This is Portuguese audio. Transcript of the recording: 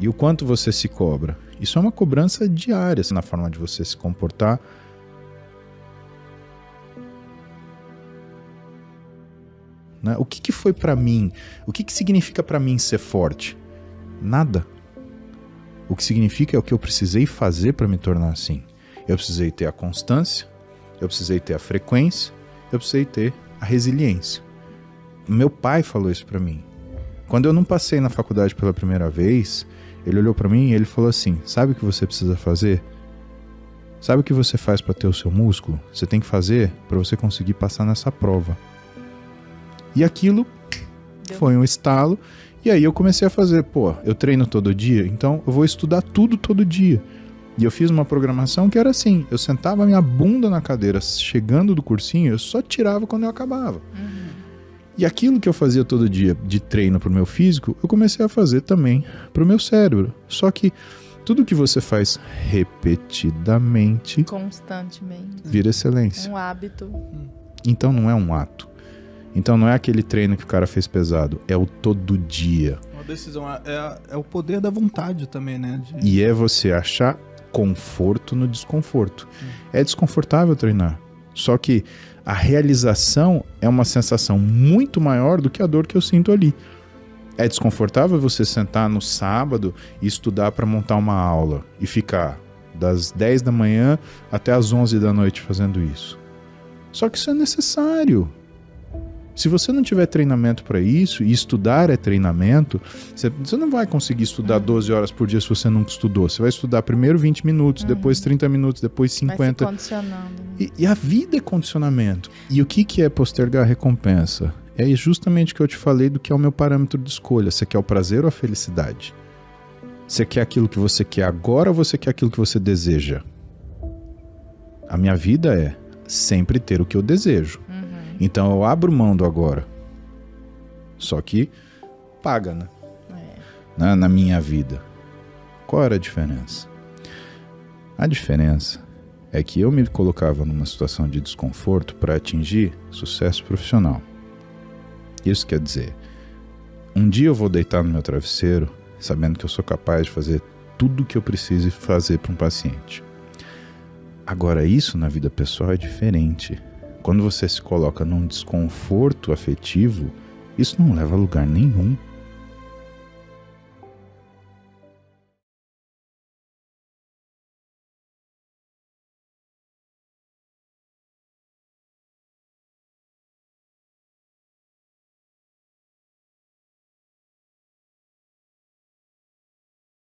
E o quanto você se cobra? Isso é uma cobrança diária assim, na forma de você se comportar. Né? O que, que foi para mim? O que, que significa para mim ser forte? Nada. O que significa é o que eu precisei fazer para me tornar assim. Eu precisei ter a constância, eu precisei ter a frequência, eu precisei ter a resiliência. Meu pai falou isso para mim. Quando eu não passei na faculdade pela primeira vez, ele olhou para mim e ele falou assim: "Sabe o que você precisa fazer? Sabe o que você faz para ter o seu músculo? Você tem que fazer para você conseguir passar nessa prova." E aquilo foi um estalo e aí eu comecei a fazer, pô, eu treino todo dia, então eu vou estudar tudo todo dia. E eu fiz uma programação que era assim: eu sentava minha bunda na cadeira, chegando do cursinho, eu só tirava quando eu acabava. Uhum. E aquilo que eu fazia todo dia de treino para o meu físico, eu comecei a fazer também para o meu cérebro. Só que tudo que você faz repetidamente, constantemente, vira excelência. Um hábito. Então não é um ato. Então não é aquele treino que o cara fez pesado, é o todo dia. Uma decisão, é, é, é o poder da vontade também, né? De... E é você achar conforto no desconforto. Hum. É desconfortável treinar. Só que a realização é uma sensação muito maior do que a dor que eu sinto ali. É desconfortável você sentar no sábado e estudar para montar uma aula e ficar das 10 da manhã até as 11 da noite fazendo isso. Só que isso é necessário. Se você não tiver treinamento para isso, e estudar é treinamento, você, não vai conseguir estudar 12 horas por dia se você nunca estudou. Você vai estudar primeiro 20 minutos, uhum. depois 30 minutos, depois 50. Vai se condicionando. Né? E, e, a vida é condicionamento. E o que, que é postergar a recompensa? É justamente o que eu te falei do que é o meu parâmetro de escolha. Você quer o prazer ou a felicidade? Você quer aquilo que você quer agora ou você quer aquilo que você deseja? A minha vida é sempre ter o que eu desejo. Então eu abro mão do agora. Só que paga, né? É. Na, na minha vida. Qual era a diferença? A diferença é que eu me colocava numa situação de desconforto para atingir sucesso profissional. Isso quer dizer, um dia eu vou deitar no meu travesseiro sabendo que eu sou capaz de fazer tudo o que eu preciso fazer para um paciente. Agora, isso na vida pessoal é diferente. Quando você se coloca num desconforto afetivo, isso não leva a lugar nenhum.